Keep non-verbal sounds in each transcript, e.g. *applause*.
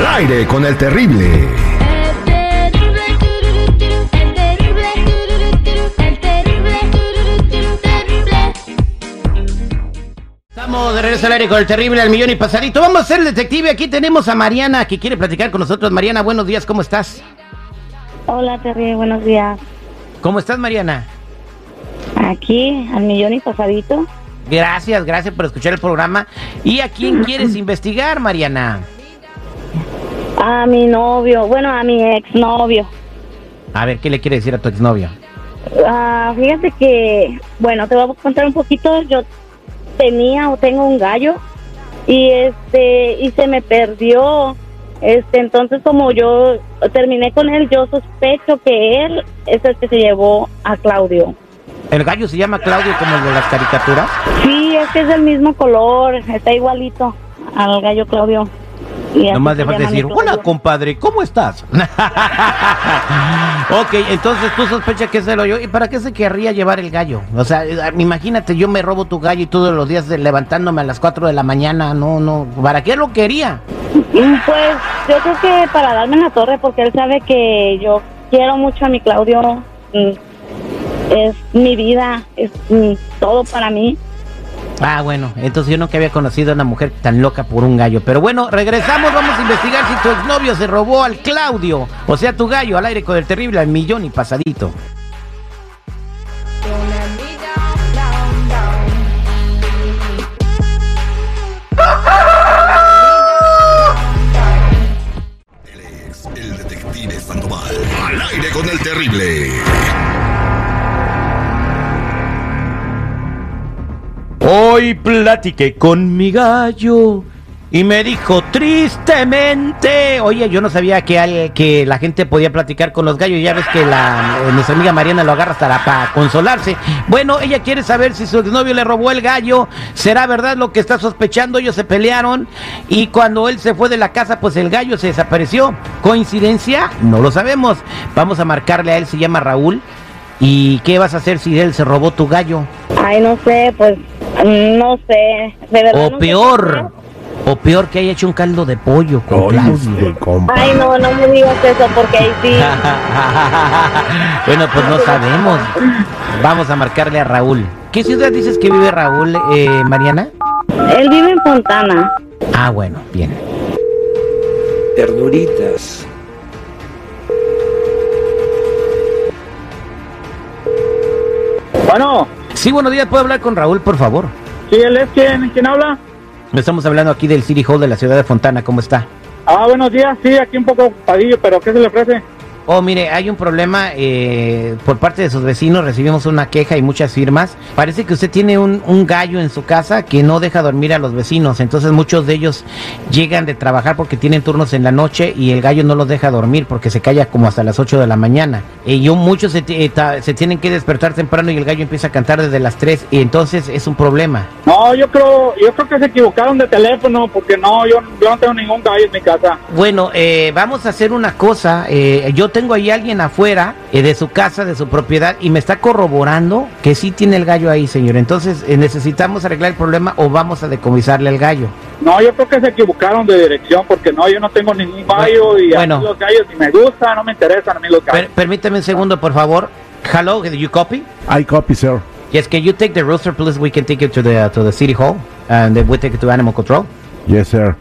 Al aire con el terrible. El terrible, tururú, turú, el terrible, tururú, turú, el terrible, tururú, turú, terrible. Estamos de regreso al aire con el terrible al millón y pasadito. Vamos a ser el detective. Aquí tenemos a Mariana que quiere platicar con nosotros. Mariana, buenos días, ¿cómo estás? Hola Terry, buenos días. ¿Cómo estás, Mariana? Aquí, al millón y pasadito. Gracias, gracias por escuchar el programa. ¿Y a quién quieres *clears throat* investigar, Mariana? A mi novio, bueno, a mi exnovio. A ver, ¿qué le quiere decir a tu exnovio? Ah, fíjate que, bueno, te voy a contar un poquito. Yo tenía o tengo un gallo y este y se me perdió. Este, entonces como yo terminé con él, yo sospecho que él es el que se llevó a Claudio. ¿El gallo se llama Claudio como el de las caricaturas? Sí, es que es del mismo color, está igualito al gallo Claudio. Nomás le falta decir, hola, compadre, ¿cómo estás? *laughs* ok, entonces tú sospechas que es el hoyo. ¿Y para qué se querría llevar el gallo? O sea, eh, imagínate, yo me robo tu gallo y todos los días levantándome a las 4 de la mañana. No, no, ¿para qué lo quería? Mm, Pues yo creo que para darme en la torre, porque él sabe que yo quiero mucho a mi Claudio. mm, Es mi vida, es todo para mí. Ah, bueno, entonces yo nunca había conocido a una mujer tan loca por un gallo. Pero bueno, regresamos, vamos a investigar si tu exnovio se robó al Claudio. O sea, tu gallo al aire con el terrible al millón y pasadito. El detective Sandoval. Al aire con el terrible. Hoy platiqué con mi gallo y me dijo tristemente, oye, yo no sabía que, que la gente podía platicar con los gallos, ya ves que la, eh, nuestra amiga Mariana lo agarra hasta para consolarse. Bueno, ella quiere saber si su exnovio le robó el gallo, será verdad lo que está sospechando, ellos se pelearon y cuando él se fue de la casa, pues el gallo se desapareció. ¿Coincidencia? No lo sabemos. Vamos a marcarle a él, se llama Raúl. ¿Y qué vas a hacer si él se robó tu gallo? Ay, no sé, pues no sé. De verdad, O no sé peor, o peor que haya hecho un caldo de pollo con Claudio. Ay, no, no me digas eso, porque ahí sí. *laughs* bueno, pues no sabemos. Vamos a marcarle a Raúl. ¿Qué ciudad dices que vive Raúl, eh, Mariana? Él vive en Fontana. Ah, bueno, bien. ternuritas. Bueno, Sí, buenos días, ¿puedo hablar con Raúl, por favor? sí, él es quien, quien habla. Estamos hablando aquí del City Hall de la ciudad de Fontana, ¿cómo está? Ah, buenos días, sí, aquí un poco ocupadillo, pero ¿qué se le ofrece? Oh, mire, hay un problema eh, por parte de sus vecinos. Recibimos una queja y muchas firmas. Parece que usted tiene un, un gallo en su casa que no deja dormir a los vecinos. Entonces muchos de ellos llegan de trabajar porque tienen turnos en la noche y el gallo no los deja dormir porque se calla como hasta las 8 de la mañana. Y yo, muchos se, eh, ta- se tienen que despertar temprano y el gallo empieza a cantar desde las 3 y entonces es un problema. No, yo creo, yo creo que se equivocaron de teléfono, porque no, yo, yo no tengo ningún gallo en mi casa. Bueno, eh, vamos a hacer una cosa. eh, yo tengo ahí alguien afuera eh, de su casa, de su propiedad, y me está corroborando que sí tiene el gallo ahí, señor. Entonces, eh, necesitamos arreglar el problema o vamos a decomisarle el gallo. No, yo creo que se equivocaron de dirección, porque no, yo no tengo ningún gallo y a Bueno. mí los gallos ni me gustan, no me interesan a mí los gallos. Per- permítame un segundo, por favor. Hello, do you copy? I copy, sir. Yes, can you take the rooster, please? We can take it to the to the city hall, and then we take it to animal control. Yes, sir.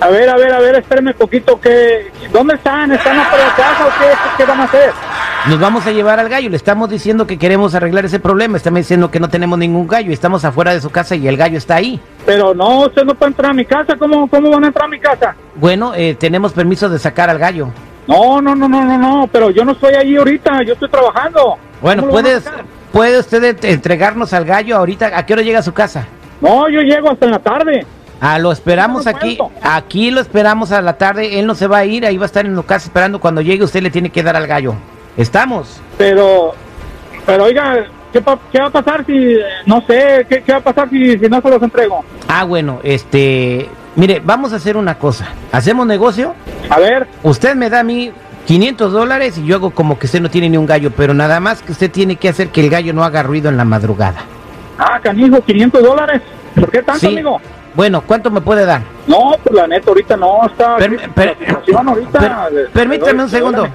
A ver, a ver, a ver, espérame un poquito, que ¿dónde están? ¿Están afuera de casa o qué, qué van a hacer? Nos vamos a llevar al gallo. Le estamos diciendo que queremos arreglar ese problema. Estamos diciendo que no tenemos ningún gallo. Estamos afuera de su casa y el gallo está ahí. Pero no, usted no puede entrar a mi casa, ¿cómo, cómo van a entrar a mi casa? Bueno, eh, tenemos permiso de sacar al gallo. No, no, no, no, no, no, pero yo no estoy allí ahorita, yo estoy trabajando. Bueno, ¿Cómo lo van a puedes, puede usted ent- entregarnos al gallo ahorita. ¿A qué hora llega a su casa? No, yo llego hasta en la tarde. Ah, lo esperamos aquí. Aquí lo esperamos a la tarde. Él no se va a ir. Ahí va a estar en su casa esperando. Cuando llegue, usted le tiene que dar al gallo. ¿Estamos? Pero, pero oiga, ¿qué, qué va a pasar si, no sé, qué, qué va a pasar si, si no se los entrego? Ah, bueno, este. Mire, vamos a hacer una cosa. ¿Hacemos negocio? A ver, Usted me da a mí 500 dólares y yo hago como que usted no tiene ni un gallo, pero nada más que usted tiene que hacer que el gallo no haga ruido en la madrugada. ah, canijo, 500 dólares. ¿Por qué tanto, Sí. amigo? Bueno, ¿cuánto me puede dar? No, pues la neta, ahorita no, está... Per- per- ahorita... per- de- permítame de- un segundo.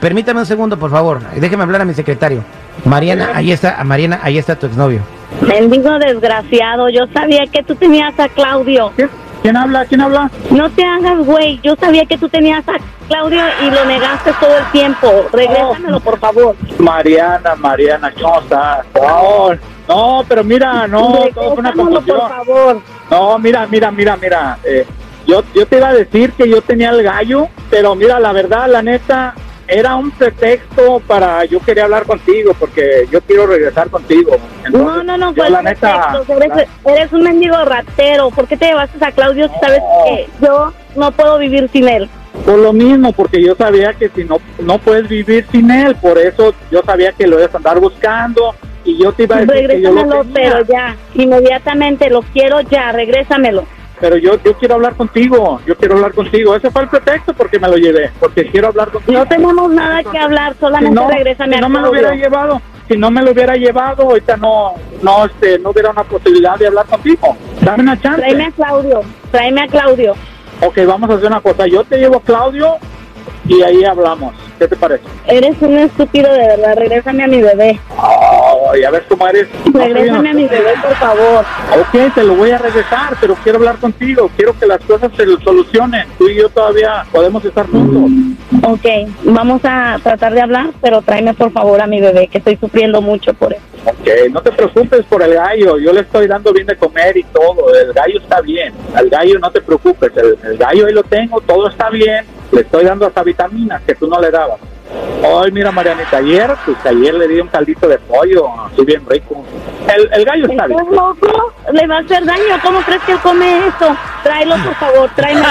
permítame un segundo, por favor. Déjeme hablar a mi secretario. Mariana, ahí está, Mariana, ahí está tu exnovio. Mendigo desgraciado, yo sabía que tú tenías a Claudio. ¿Quién, quién habla? ¿Quién habla? No te hagas, güey. Yo sabía que tú tenías a Claudio y lo negaste todo el tiempo. Regrésamelo, por favor. Mariana, Mariana, ¿cómo estás? No, no, pero mira, no, todo fue una por confusión. favor. No, mira, mira, mira, mira. eh, yo, yo te iba a decir que yo tenía el gallo, pero mira, la verdad, la neta, era un pretexto para yo quería hablar contigo, porque yo quiero regresar contigo. No, Entonces, no, no, fue la neta, pretexto. Eres, eres un mendigo ratero. ¿Por qué te llevaste a Claudio si sabes No. que yo no puedo vivir sin él? por lo mismo, porque yo sabía que si no, no puedes vivir sin él, por eso yo sabía que lo ibas a andar buscando y yo te iba a decir que yo lo Regrésamelo, tenía. pero ya. Inmediatamente, lo quiero ya. Regrésamelo. Pero yo, yo quiero hablar contigo, yo quiero hablar contigo. Ese fue el pretexto porque me lo llevé, porque quiero hablar contigo. No tenemos nada que hablar, si solamente no, regrésame si no me lo hubiera llevado, si no me lo hubiera llevado, ahorita no, no, este, no hubiera una posibilidad de hablar contigo. Dame una chance. Tráeme a Claudio. Tráeme a Claudio. Ok, vamos a hacer una cosa. Yo te llevo a Claudio y ahí hablamos. ¿Qué te parece? Eres un estúpido de verdad. Regrésame a mi bebé. Ay, a ver cómo eres. No sé Regrésame a mi bebé, por favor. Ok, te lo voy a regresar, pero quiero hablar contigo. Quiero que las cosas se solucionen. Tú y yo todavía podemos estar juntos. Ok, vamos a tratar de hablar, pero tráeme por favor a mi bebé, que estoy sufriendo mucho por eso. Ok, no te preocupes por el gallo. Yo le estoy dando bien de comer y todo. El gallo está bien. Al gallo no te preocupes. El, el gallo ahí lo tengo. Todo está bien. Le estoy dando hasta vitaminas que tú no le dabas. Ay, mira, Marianita, ayer, pues ayer le di un caldito de pollo, así bien rico. El, el gallo está bien. ¿Estás loco? Le va a hacer daño. ¿Cómo crees que él come eso? Tráelo, por favor, tráemelo.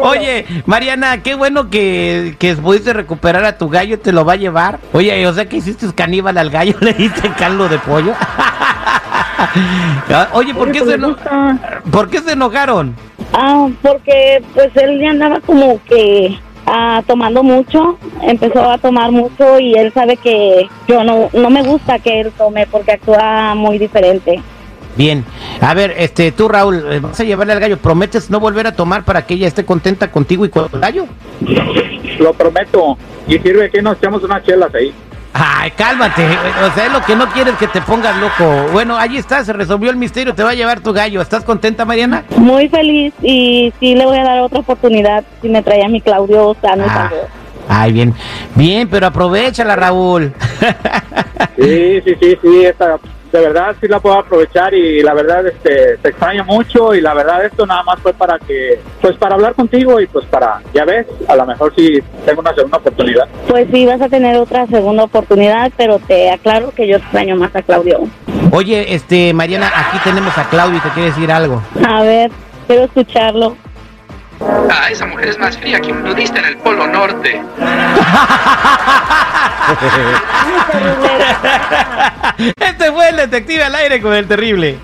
*laughs* Oye, Mariana, qué bueno que, que pudiste recuperar a tu gallo, te lo va a llevar. Oye, o sea que hiciste caníbal al gallo, *laughs* le diste caldo de pollo. *laughs* Oye, ¿por qué, se pues, me eno-. ¿por qué se enojaron? Ah, porque pues él ya andaba como que ah, tomando mucho, empezó a tomar mucho y él sabe que yo no, no me gusta que él tome porque actúa muy diferente. Bien, a ver, este, tú Raúl, eh, vas a llevarle al gallo, ¿prometes no volver a tomar para que ella esté contenta contigo y con el gallo? Lo prometo. Y sirve que nos echamos unas chelas ahí. Ay, cálmate, o sea, es lo que no quieres que te pongas loco. Bueno, ahí está, se resolvió el misterio, te va a llevar tu gallo. ¿Estás contenta, Mariana? Muy feliz y sí le voy a dar otra oportunidad si me trae a mi Claudio sano y Ah, ay, bien, bien, pero aprovechala, Raúl. Sí, sí, sí, sí, esta, de verdad sí la puedo aprovechar y la verdad este te extraño mucho y la verdad esto nada más fue para que pues para hablar contigo y pues para ya ves, a lo mejor sí tengo una segunda oportunidad. Pues sí, vas a tener otra segunda oportunidad, pero te aclaro que yo extraño más a Claudio. Oye, este, Mariana, aquí tenemos a Claudio y te quiere decir algo. A ver, quiero escucharlo. Ah, esa mujer es más fría que un nudista en el Polo Norte. *laughs* Este fue el detective al aire con el terrible.